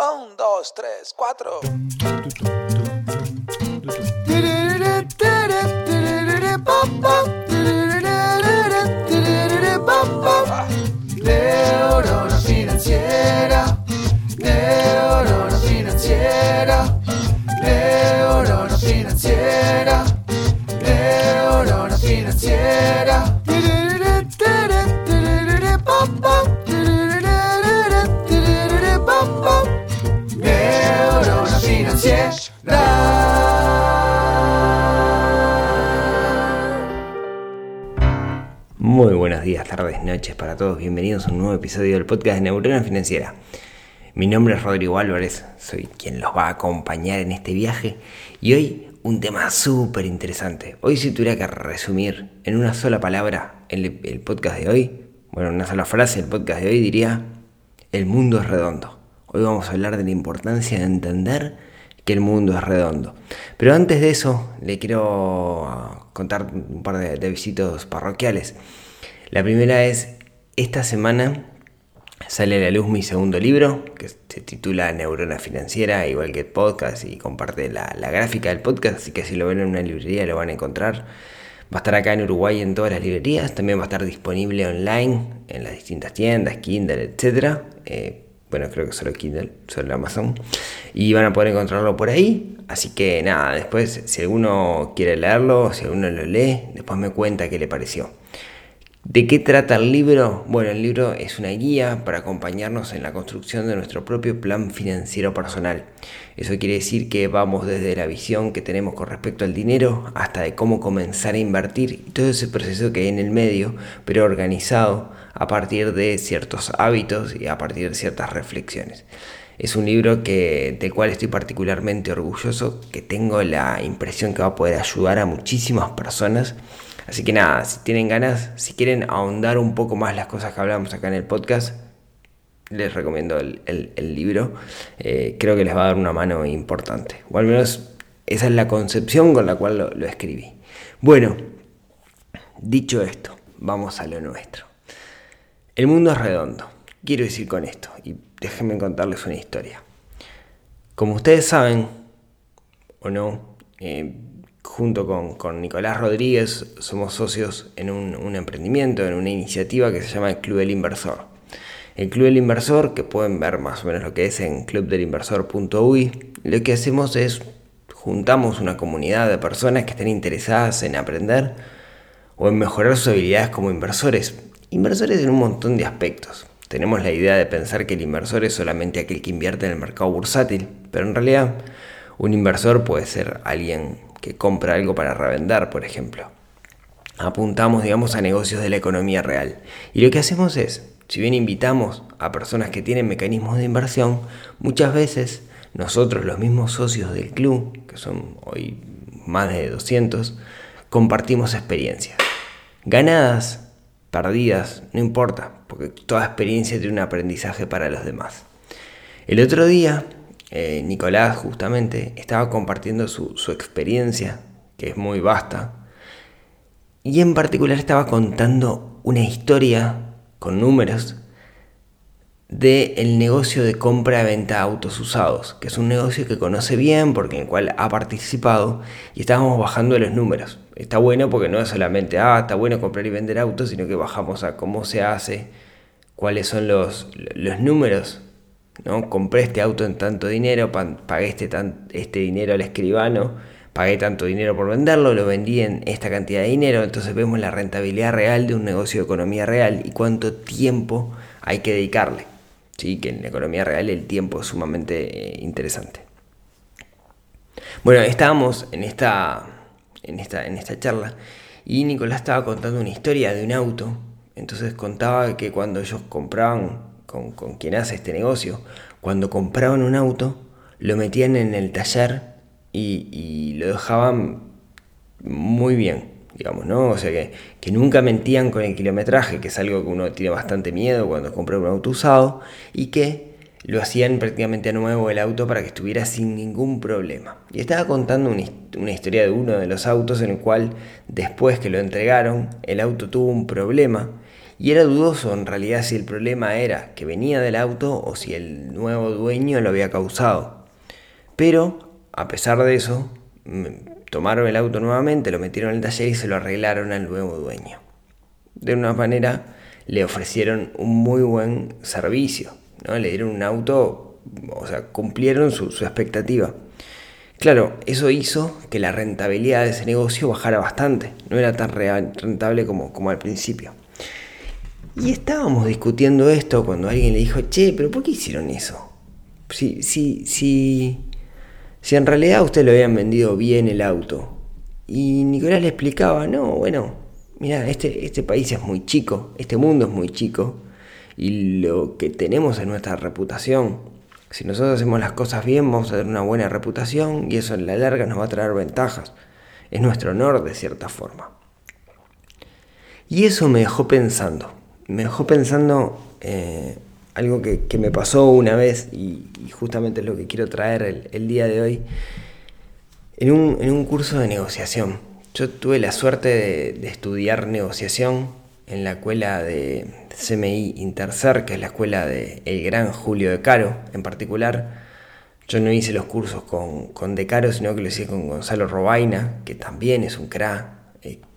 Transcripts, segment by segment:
Un, dos, tres, cuatro. Neurona financiera, financiera, financiera, financiera. Tardes, noches para todos. Bienvenidos a un nuevo episodio del podcast de Neurona Financiera. Mi nombre es Rodrigo Álvarez, soy quien los va a acompañar en este viaje y hoy un tema súper interesante. Hoy si tuviera que resumir en una sola palabra el, podcast de hoy, bueno, en una sola frase el podcast de hoy diría, el mundo es redondo. Hoy vamos a hablar de la importancia de entender que el mundo es redondo. Pero antes de eso, le quiero contar un par de visitos parroquiales. La primera es, esta semana sale a la luz mi segundo libro, que se titula Neurona Financiera, igual que el podcast, y comparte la, la, gráfica del podcast, así que si lo ven en una librería lo van a encontrar. Va a estar acá en Uruguay en todas las librerías, también va a estar disponible online en las distintas tiendas, Kindle, etc. Eh, bueno, creo que solo Kindle, solo Amazon. Y van a poder encontrarlo por ahí. Así que nada, después si alguno quiere leerlo, si alguno lo lee, después me cuenta qué le pareció. ¿De qué trata el libro? Bueno, el libro es una guía para acompañarnos en la construcción de nuestro propio plan financiero personal. Eso quiere decir que vamos desde la visión que tenemos con respecto al dinero hasta de cómo comenzar a invertir y todo ese proceso que hay en el medio, pero organizado a partir de ciertos hábitos y a partir de ciertas reflexiones. Es un libro que, del cual estoy particularmente orgulloso, que tengo la impresión que va a poder ayudar a muchísimas personas Así que nada, si tienen ganas, si quieren ahondar un poco más las cosas que hablamos acá en el podcast, les recomiendo el, libro. Eh, creo que les va a dar una mano importante. O al menos esa es la concepción con la cual lo, lo escribí. Bueno, dicho esto, vamos a lo nuestro. El mundo es redondo. Quiero decir con esto, y déjenme contarles una historia. Como ustedes saben, o no, eh, junto con, con, Nicolás Rodríguez somos socios en un, emprendimiento, en una iniciativa que se llama el Club del Inversor. El Club del Inversor, que pueden ver más o menos lo que es en clubdelinversor.uy, lo que hacemos es juntamos una comunidad de personas que estén interesadas en aprender o en mejorar sus habilidades como inversores. Inversores en un montón de aspectos. Tenemos la idea de pensar que el inversor es solamente aquel que invierte en el mercado bursátil, pero en realidad un inversor puede ser alguien que compra algo para revender, por ejemplo. Apuntamos, digamos, a negocios de la economía real. Y lo que hacemos es, si bien invitamos a personas que tienen mecanismos de inversión, muchas veces nosotros, los mismos socios del club, que son hoy más de 200, compartimos experiencias. Ganadas, perdidas, no importa, porque toda experiencia tiene un aprendizaje para los demás. El otro día eh, Nicolás justamente estaba compartiendo su, experiencia, que es muy vasta, y en particular estaba contando una historia con números del el negocio de compra-venta de autos usados, que es un negocio que conoce bien porque en el cual ha participado y estábamos bajando los números. Está bueno porque no es solamente, ah, está bueno comprar y vender autos, sino que bajamos a cómo se hace, cuáles son los, los números ¿no? Compré este auto en tanto dinero, pagué este, tan, este dinero al escribano, pagué tanto dinero por venderlo, lo vendí en esta cantidad de dinero, entonces vemos la rentabilidad real de un negocio de economía real y cuánto tiempo hay que dedicarle. ¿sí? Que en la economía real el tiempo es sumamente eh, interesante. Bueno, estábamos en esta, en, esta, en esta charla y Nicolás estaba contando una historia de un auto, entonces contaba que cuando ellos compraban con, con quien hace este negocio, cuando compraban un auto, lo metían en el taller y, lo dejaban muy bien, digamos, ¿no? O sea que, que, nunca mentían con el kilometraje, que es algo que uno tiene bastante miedo cuando compra un auto usado, y que lo hacían prácticamente nuevo el auto para que estuviera sin ningún problema. Y estaba contando una historia de uno de los autos en el cual después que lo entregaron, el auto tuvo un problema Y era dudoso en realidad si el problema era que venía del auto o si el nuevo dueño lo había causado. Pero, a pesar de eso, tomaron el auto nuevamente, lo metieron en el taller y se lo arreglaron al nuevo dueño. De una manera le ofrecieron un muy buen servicio, ¿no? le dieron un auto, o sea, cumplieron su, expectativa. Claro, eso hizo que la rentabilidad de ese negocio bajara bastante, no era tan rentable como al principio. Y estábamos discutiendo esto cuando alguien le dijo, che, pero ¿por qué hicieron eso? Si, si, si, si en realidad usted lo habían vendido bien el auto. Y Nicolás le explicaba, no, bueno, mira, este, este país es muy chico, este mundo es muy chico. Y lo que tenemos es nuestra reputación. Si nosotros hacemos las cosas bien, vamos a tener una buena reputación y eso en la larga nos va a traer ventajas. Es nuestro honor de cierta forma. Y eso me dejó pensando. Me dejó pensando eh, algo que, me pasó una vez y, justamente es lo que quiero traer el, día de hoy, en un, curso de negociación. Yo tuve la suerte de, estudiar negociación en la escuela de CMI Intercer, que es la escuela del el gran Julio de Caro en particular. Yo no hice los cursos con, con De Caro, sino que lo hice con Gonzalo Robaina, que también es un cra.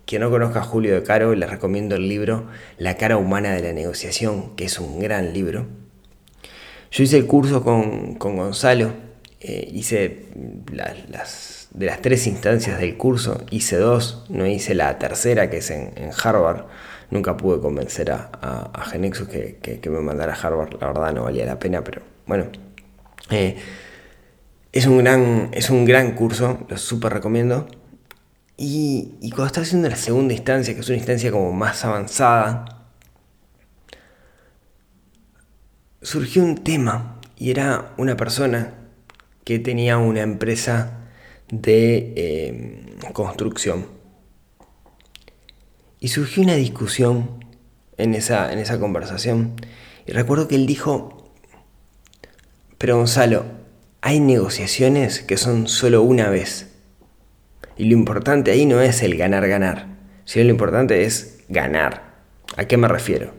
Quien no conozca a Julio de Caro, les recomiendo el libro La cara humana de la negociación, que es un gran libro. Yo hice el curso con, Gonzalo, eh, hice las, de las tres instancias del curso, hice dos, no hice la tercera que es en, Harvard. Nunca pude convencer a, a, Genexus que, me mandara a Harvard, la verdad no valía la pena, pero bueno. Eh, es, un gran, es un gran curso, lo súper recomiendo. Y, cuando estaba haciendo la segunda instancia, que es una instancia como más avanzada, surgió un tema y era una persona que tenía una empresa de eh, construcción. Y surgió una discusión en esa, en esa conversación. Y recuerdo que él dijo, pero Gonzalo, hay negociaciones que son solo una vez. Y lo importante ahí no es el ganar-ganar, sino lo importante es ganar. ¿A qué me refiero?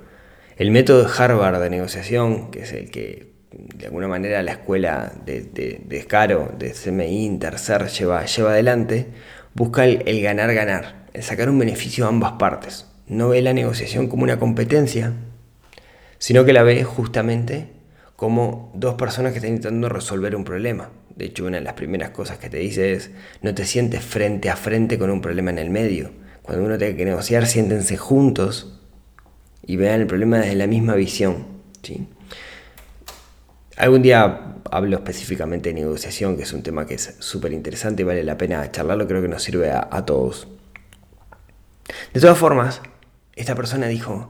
El método de Harvard de negociación, que es el que de alguna manera la escuela de, de, de Scaro, de CMI, Intercer lleva, lleva adelante, busca el ganar-ganar, el, sacar un beneficio a ambas partes. No ve la negociación como una competencia, sino que la ve justamente como dos personas que están intentando resolver un problema. De hecho, una de las primeras cosas que te dice es, no te sientes frente a frente con un problema en el medio. Cuando uno tiene que negociar, siéntense juntos y vean el problema desde la misma visión. ¿sí? Algún día hablo específicamente de negociación, que es un tema que es súper interesante y vale la pena charlarlo, creo que nos sirve a todos. De todas formas, esta persona dijo,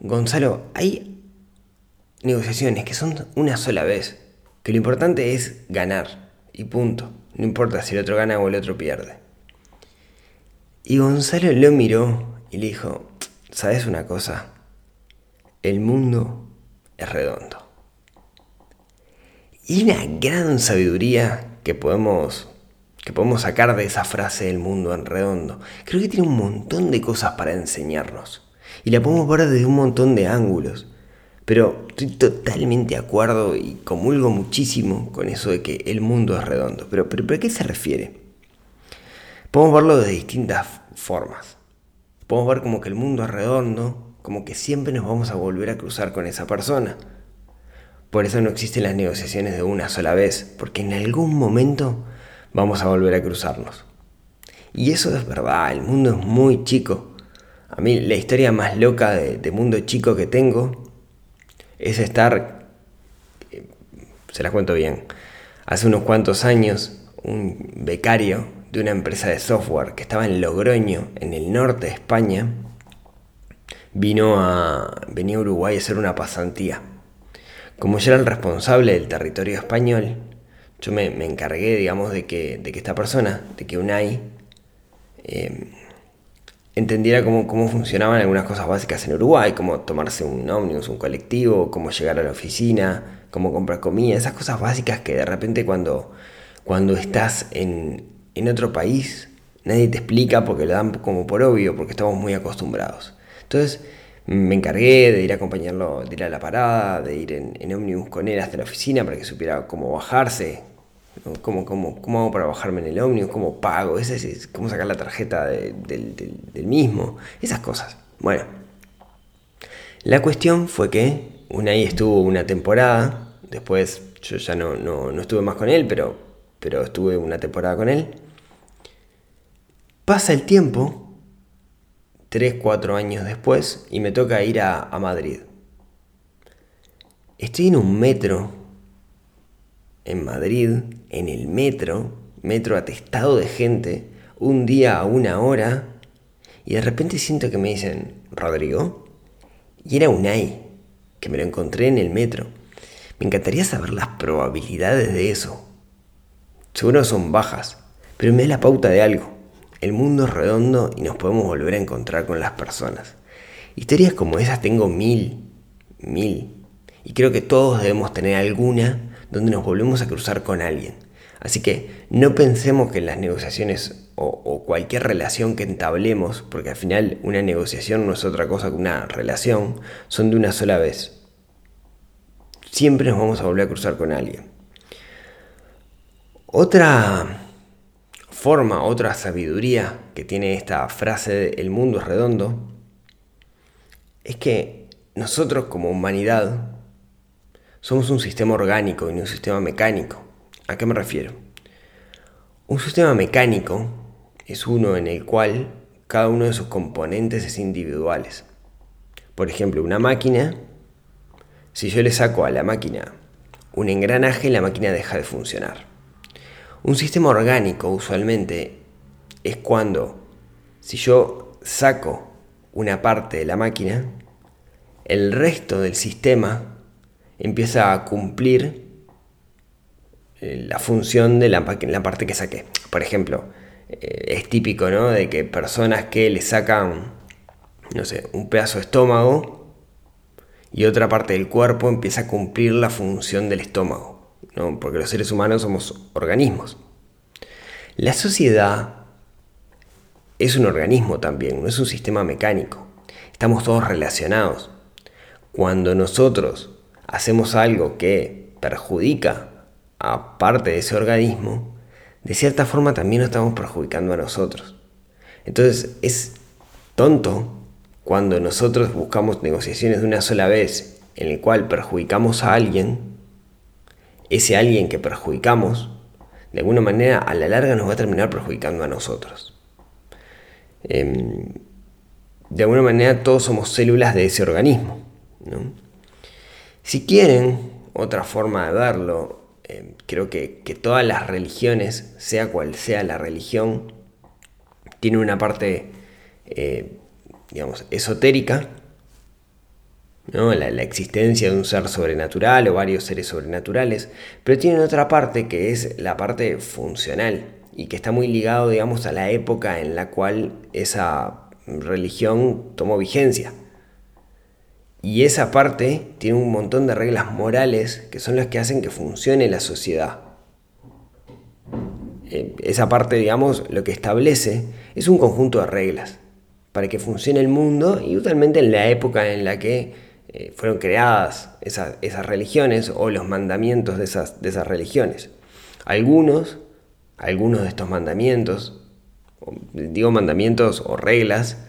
Gonzalo, hay negociaciones que son una sola vez, que lo importante es ganar, y punto. No importa si el otro gana o el otro pierde. Y Gonzalo lo miró y le dijo, ¿sabes una cosa? el mundo es redondo. Y una gran sabiduría que podemos, que podemos sacar de esa frase del mundo en redondo. Creo que tiene un montón de cosas para enseñarnos. Y la podemos ver desde un montón de ángulos. Pero estoy totalmente de acuerdo y comulgo muchísimo con eso de que el mundo es redondo. Pero, pero, ¿a qué se refiere? Podemos verlo de distintas formas. Podemos ver como que el mundo es redondo como que siempre nos vamos a volver a cruzar con esa persona. Por eso no existen las negociaciones de una sola vez, porque en algún momento vamos a volver a cruzarnos. Y eso es verdad, el mundo es muy chico. A mí la historia más loca de, mundo chico que tengo es estar, se las cuento bien, hace unos cuantos años un becario de una empresa de software que estaba en Logroño, en el norte de España, vino a, venía a Uruguay a hacer una pasantía. Como yo era el responsable del territorio español, yo me, encargué, digamos, de que, de que, esta persona, de que UNAI, eh, entendiera cómo, cómo, funcionaban algunas cosas básicas en Uruguay, como tomarse un ómnibus, un colectivo, cómo llegar a la oficina, cómo comprar comida, esas cosas básicas que de repente cuando, cuando estás en, en otro país, nadie te explica porque lo dan como por obvio, porque estamos muy acostumbrados. Entonces Me encargué de ir a acompañarlo, de ir a la parada, de ir en, en ómnibus con él hasta la oficina para que supiera cómo bajarse, ¿Cómo, cómo, cómo hago para bajarme en el ómnibus? ¿Cómo pago? ¿Ese, es, ¿Cómo sacar la tarjeta del, mismo? Esas cosas. Bueno, la cuestión fue que Unai estuvo una temporada, después yo ya no, no, no estuve más con él, pero, pero estuve una temporada con él. Pasa el tiempo, 3, 4 años después, y me toca ir a Madrid. Estoy en un metro en Madrid, en el metro, metro atestado de gente, un día a una hora, y de repente siento que me dicen, Rodrigo, y era Unai, que me lo encontré en el metro. Me encantaría saber las probabilidades de eso. Seguro son bajas, pero me da la pauta de algo. El mundo es redondo y nos podemos volver a encontrar con las personas. Historias como esas tengo mil, mil. Y creo que todos debemos tener alguna donde nos volvemos a cruzar con alguien. Así que no pensemos que las negociaciones o, cualquier relación que entablemos, porque al final una negociación no es otra cosa que una relación, son de una sola vez. Siempre nos vamos a volver a cruzar con alguien. Otra forma, otra sabiduría que tiene esta frase de el mundo es redondo, es que nosotros como humanidad somos un sistema orgánico y no un sistema mecánico. ¿A qué me refiero? Un sistema mecánico es uno en el cual cada uno de sus componentes es individuales. Por ejemplo, una máquina, si yo le saco a la máquina un engranaje, la máquina deja de funcionar. Un sistema orgánico usualmente es cuando si yo saco una parte de la máquina, el resto del sistema empieza a cumplir eh, la función de la, parte que saqué. Por ejemplo, eh, es típico, ¿no? De que personas que le sacan, no sé, un pedazo de estómago y otra parte del cuerpo empieza a cumplir la función del estómago, ¿no? Porque los seres humanos somos organismos. La sociedad es un organismo también, no es un sistema mecánico. Estamos todos relacionados. Cuando nosotros hacemos algo que perjudica a parte de ese organismo, de cierta forma también nos estamos perjudicando a nosotros. Entonces es tonto cuando nosotros buscamos negociaciones de una sola vez en el cual perjudicamos a alguien, ese alguien que perjudicamos, de alguna manera a la larga nos va a terminar perjudicando a nosotros. Em, de alguna manera todos somos células de ese organismo. ¿no? Si quieren otra forma de verlo, eh, creo que, todas las religiones, sea cual sea la religión, tienen una parte, eh, digamos, esotérica, ¿no? La, la, existencia de un ser sobrenatural o varios seres sobrenaturales, pero tienen otra parte que es la parte funcional y que está muy ligado, digamos, a la época en la cual esa religión tomó vigencia. Y esa parte tiene un montón de reglas morales que son las que hacen que funcione la sociedad. Eh, esa parte, digamos, lo que establece es un conjunto de reglas para que funcione el mundo y usualmente en la época en la que eh, fueron creadas esas, religiones o los mandamientos de esas, de esas religiones. Algunos, algunos de estos mandamientos, digo mandamientos o reglas,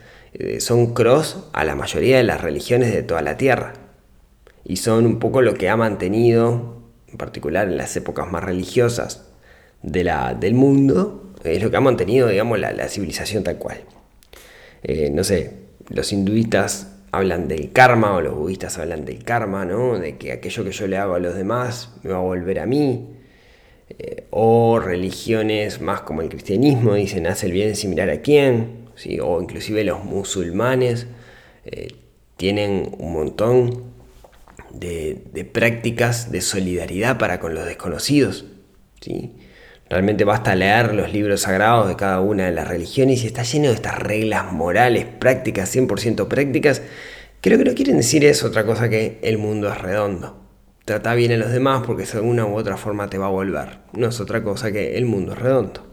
son cross a la mayoría de las religiones de toda la Tierra. Y son un poco lo que ha mantenido, en particular en las épocas más religiosas de la, del mundo, es lo que ha mantenido, digamos, la, civilización tal cual. Eh, no sé, los hinduistas hablan del karma o los budistas hablan del karma, ¿no? De que aquello que yo le hago a los demás me va a volver a mí. Eh, o religiones más como el cristianismo dicen, haz el bien sin mirar a quién o inclusive los musulmanes eh, tienen un montón de, prácticas de solidaridad para con los desconocidos. ¿sí? Realmente basta leer los libros sagrados de cada una de las religiones y está lleno de estas reglas morales, prácticas, 100% prácticas, que lo que no quieren decir es otra cosa que el mundo es redondo. Trata bien a los demás porque de alguna u otra forma te va a volver. No es otra cosa que el mundo es redondo.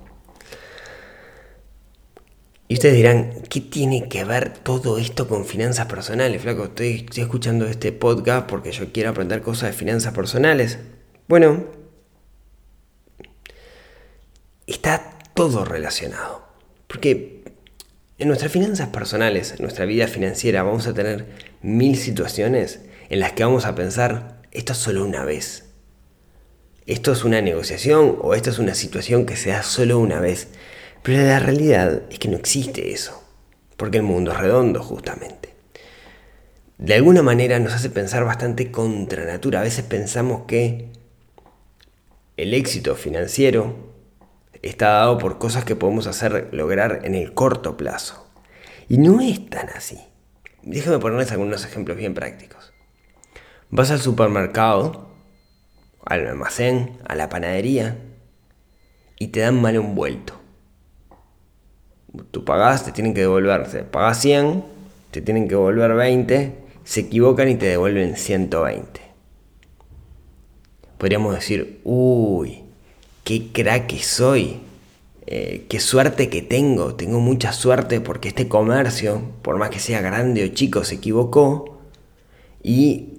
Y ustedes dirán, ¿qué tiene que ver todo esto con finanzas personales, flaco? Estoy, escuchando este podcast porque yo quiero aprender cosas de finanzas personales. Bueno, está todo relacionado. Porque en nuestras finanzas personales, en nuestra vida financiera, vamos a tener mil situaciones en las que vamos a pensar, esto es solo una vez. Esto es una negociación o esto es una situación que se da solo una vez. Pero la realidad es que no existe eso. Porque el mundo es redondo, justamente. De alguna manera nos hace pensar bastante contra natura. A veces pensamos que el éxito financiero está dado por cosas que podemos hacer lograr en el corto plazo. Y no es tan así. Déjame ponerles algunos ejemplos bien prácticos. Vas al supermercado, al almacén, a la panadería y te dan mal envuelto. Tú pagás, te tienen que devolver. Pagás 100, te tienen que devolver 20, se equivocan y te devuelven 120. Podríamos decir, uy, qué crack soy, eh, qué suerte que tengo, tengo mucha suerte porque este comercio, por más que sea grande o chico, se equivocó y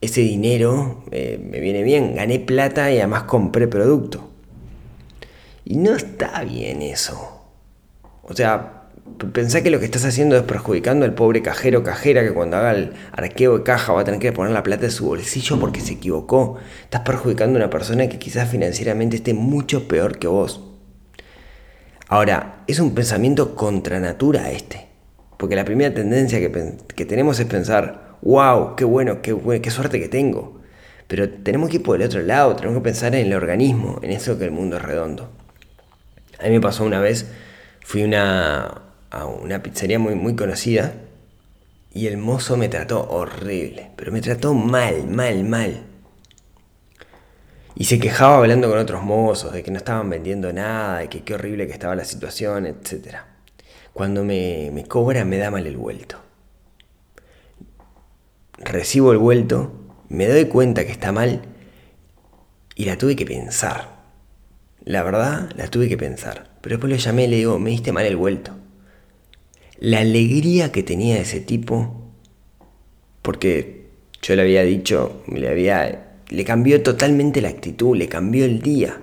ese dinero eh, me viene bien, gané plata y además compré producto. Y no está bien eso. O sea, pensá que lo que estás haciendo es perjudicando al pobre cajero cajera que cuando haga el arqueo de caja va a tener que poner la plata en su bolsillo porque se equivocó. Estás perjudicando a una persona que quizás financieramente esté mucho peor que vos. Ahora, es un pensamiento contra natura este. Porque la primera tendencia que, tenemos es pensar, wow, qué bueno, qué, qué suerte que tengo. Pero tenemos que ir por el otro lado, tenemos que pensar en el organismo, en eso que el mundo es redondo. A mí me pasó una vez, fui una, a una pizzería muy, muy conocida y el mozo me trató horrible, pero me trató mal, mal, mal. Y se quejaba hablando con otros mozos de que no estaban vendiendo nada, de que qué horrible que estaba la situación, etc. Cuando me, me cobra me da mal el vuelto. Recibo el vuelto, me doy cuenta que está mal y la tuve que pensar. La verdad, la tuve que pensar. Pero después lo llamé y le digo, me diste mal el vuelto la alegría que tenía ese tipo, porque yo le había dicho, le había, le cambió totalmente la actitud, le cambió el día.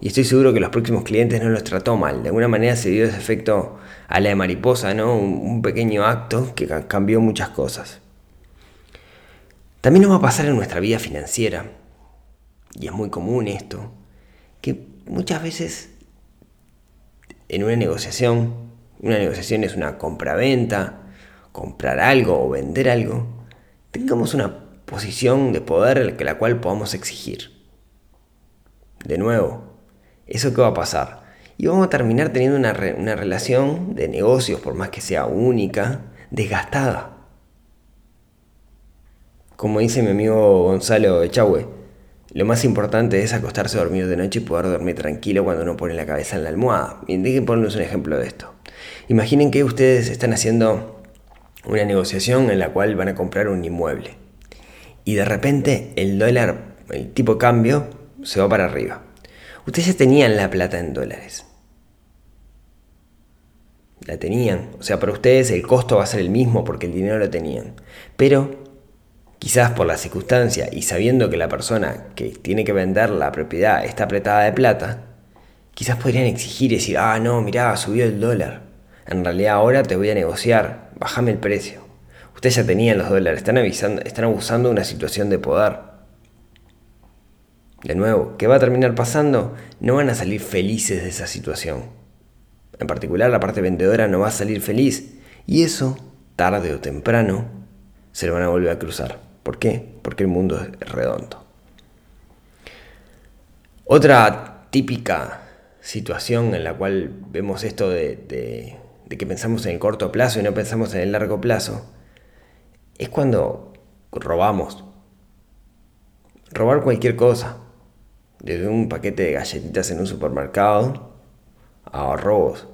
Y estoy seguro que los próximos clientes no los trató mal. De alguna manera se dio ese efecto a la de mariposa, ¿no? Un, pequeño acto que cambió muchas cosas. También nos va a pasar en nuestra vida financiera, y es muy común esto, que muchas veces en una negociación una negociación es una compra-venta, comprar algo o vender algo, tengamos una posición de poder que la cual podamos exigir. De nuevo, ¿eso qué va a pasar? Y vamos a terminar teniendo una, una relación de negocios, por más que sea única, desgastada. Como dice mi amigo Gonzalo Echagüe, lo más importante es acostarse dormido de noche y poder dormir tranquilo cuando uno pone la cabeza en la almohada. Y dejen ponernos un ejemplo de esto. Imaginen que ustedes están haciendo una negociación en la cual van a comprar un inmueble. Y de repente el dólar, el tipo cambio, se va para arriba. Ustedes ya tenían la plata en dólares. La tenían. O sea, para ustedes el costo va a ser el mismo porque el dinero lo tenían. Pero quizás por la circunstancia y sabiendo que la persona que tiene que vender la propiedad está apretada de plata, quizás podrían exigir y decir, ah, no, mirá, subió el dólar. En realidad ahora te voy a negociar, bájame el precio. Ustedes ya tenían los dólares, están, están abusando de una situación de poder. De nuevo, ¿qué va a terminar pasando? No van a salir felices de esa situación. En particular, la parte vendedora no va a salir feliz. Y eso, tarde o temprano, se lo van a volver a cruzar. ¿Por qué? Porque el mundo es redondo. Otra típica situación en la cual vemos esto de, que pensamos en el corto plazo y no pensamos en el largo plazo, es cuando robamos. Robar cualquier cosa, desde un paquete de galletitas en un supermercado a robos.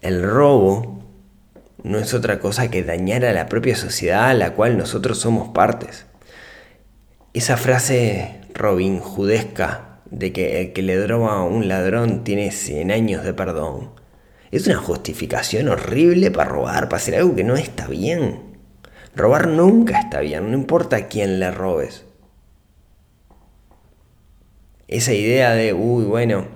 El robo no es otra cosa que dañar a la propia sociedad a la cual nosotros somos partes. Esa frase robin judesca de que el que le droga a un ladrón tiene 100 años de perdón, Es una justificación horrible para robar, para hacer algo que no está bien. Robar nunca está bien, no importa a quién le robes. Esa idea de, uy, bueno,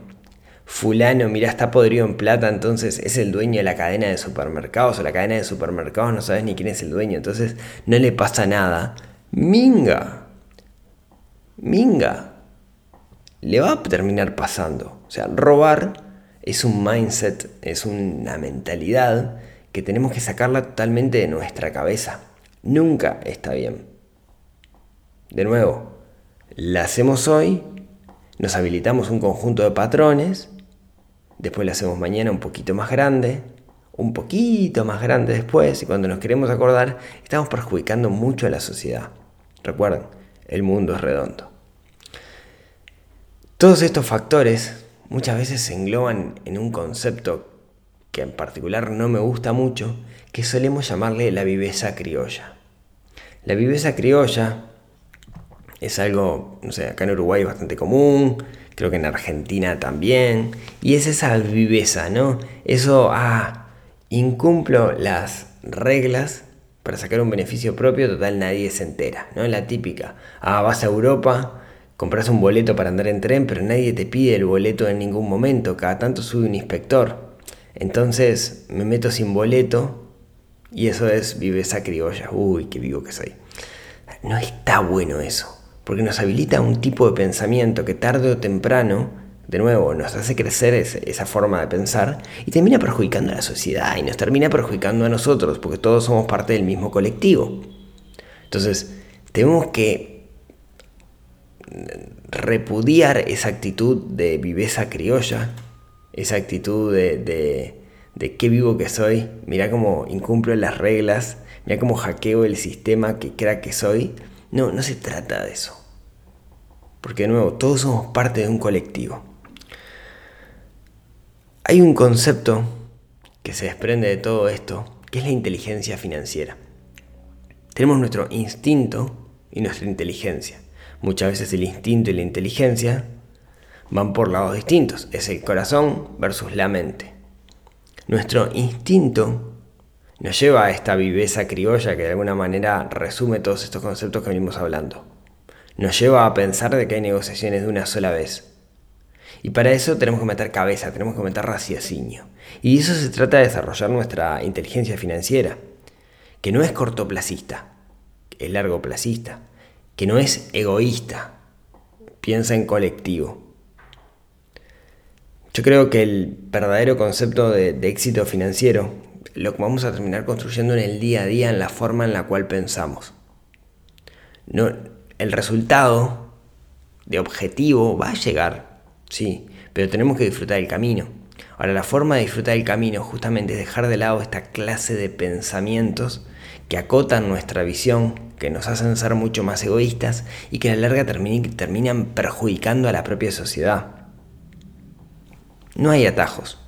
fulano, mira, está podrido en plata, entonces es el dueño de la cadena de supermercados o la cadena de supermercados, no sabes ni quién es el dueño, entonces no le pasa nada. Minga, minga, le va a terminar pasando. O sea, robar es un mindset, es una mentalidad que tenemos que sacarla totalmente de nuestra cabeza. Nunca está bien. De nuevo, la hacemos hoy, nos habilitamos un conjunto de patrones, después la hacemos mañana un poquito más grande, un poquito más grande después, y cuando nos queremos acordar, estamos perjudicando mucho a la sociedad. Recuerden, el mundo es redondo. Todos estos factores muchas veces se engloban en un concepto que en particular no me gusta mucho, que solemos llamarle la viveza criolla. La viveza criolla es algo, no sé, acá en Uruguay bastante común, creo que en Argentina también, y es esa viveza, ¿no? Eso, ah, incumplo las reglas para sacar un beneficio propio, total nadie se entera, ¿no? La típica, ah, vas a Europa, compras un boleto para andar en tren, pero nadie te pide el boleto en ningún momento, cada tanto sube un inspector. Entonces me meto sin boleto y eso es viveza criolla. Uy, qué vivo que soy. No está bueno eso, porque nos habilita un tipo de pensamiento que tarde o temprano, de nuevo, nos hace crecer esa forma de pensar y termina perjudicando a la sociedad y nos termina perjudicando a nosotros, porque todos somos parte del mismo colectivo. Entonces, tenemos que repudiar esa actitud de viveza criolla, esa actitud de de qué vivo que soy, mira cómo incumplo las reglas, mira cómo hackeo el sistema que crea que soy. No, no se trata de eso. Porque de nuevo, todos somos parte de un colectivo. Hay un concepto que se desprende de todo esto, que es la inteligencia financiera. Tenemos nuestro instinto y nuestra inteligencia. Muchas veces el instinto y la inteligencia van por lados distintos. Es el corazón versus la mente. Nuestro instinto nos lleva a esta viveza criolla que de alguna manera resume todos estos conceptos que venimos hablando. Nos lleva a pensar de que hay negociaciones de una sola vez. Y para eso tenemos que meter cabeza, tenemos que meter raciocinio. Y de eso se trata de desarrollar nuestra inteligencia financiera, que no es cortoplacista, es largoplacista, que no es egoísta, piensa en colectivo. Yo creo que el verdadero concepto de, éxito financiero lo que vamos a terminar construyendo en el día a día, en la forma en la cual pensamos. No, el resultado de objetivo va a llegar, sí, pero tenemos que disfrutar el camino. Ahora, la forma de disfrutar el camino justamente es dejar de lado esta clase de pensamientos que acotan nuestra visión, que nos hacen ser mucho más egoístas y que a la larga terminan perjudicando a la propia sociedad. No hay atajos.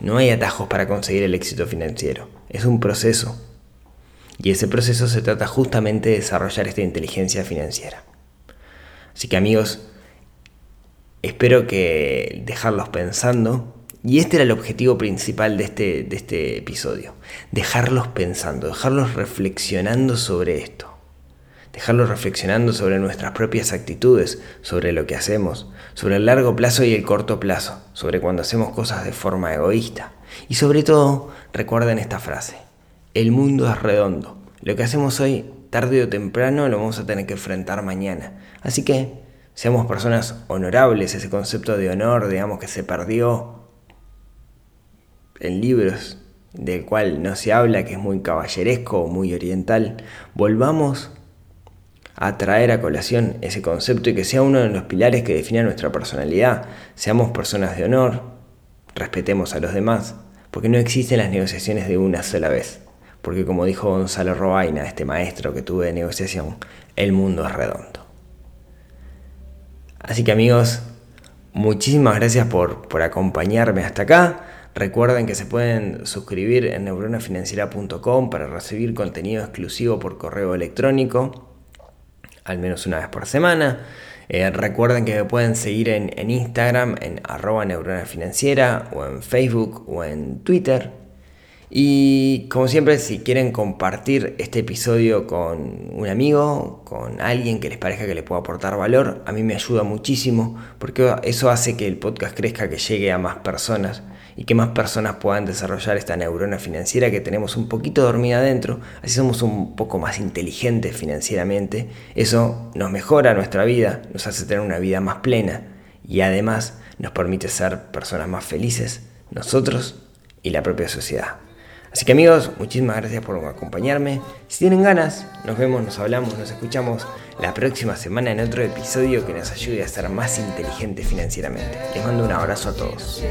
No hay atajos para conseguir el éxito financiero. Es un proceso. Y ese proceso se trata justamente de desarrollar esta inteligencia financiera. Así que amigos, espero que dejarlos pensando. Y este era el objetivo principal de este, de este episodio. Dejarlos pensando, dejarlos reflexionando sobre esto dejarlo reflexionando sobre nuestras propias actitudes, sobre lo que hacemos, sobre el largo plazo y el corto plazo, sobre cuando hacemos cosas de forma egoísta. Y sobre todo, recuerden esta frase, el mundo es redondo, lo que hacemos hoy, tarde o temprano, lo vamos a tener que enfrentar mañana. Así que, seamos personas honorables, ese concepto de honor, digamos, que se perdió en libros del cual no se habla, que es muy caballeresco, muy oriental, volvamos a traer a colación ese concepto y que sea uno de los pilares que define nuestra personalidad. Seamos personas de honor, respetemos a los demás, porque no existen las negociaciones de una sola vez. Porque como dijo Gonzalo Robaina, este maestro que tuve de negociación, el mundo es redondo. Así que amigos, muchísimas gracias por, por acompañarme hasta acá. Recuerden que se pueden suscribir en neuronafinanciera.com para recibir contenido exclusivo por correo electrónico al menos una vez por semana. Eh, recuerden que me pueden seguir en, Instagram, en arroba neurona financiera, o en Facebook, o en Twitter. Y como siempre, si quieren compartir este episodio con un amigo, con alguien que les parezca que le pueda aportar valor, a mí me ayuda muchísimo porque eso hace que el podcast crezca, que llegue a más personas y que más personas puedan desarrollar esta neurona financiera que tenemos un poquito dormida adentro, así somos un poco más inteligentes financieramente, eso nos mejora nuestra vida, nos hace tener una vida más plena y además nos permite ser personas más felices, nosotros y la propia sociedad. Así que amigos, muchísimas gracias por acompañarme. Si tienen ganas, nos vemos, nos hablamos, nos escuchamos la próxima semana en otro episodio que nos ayude a ser más inteligentes financieramente. Les mando un abrazo a todos.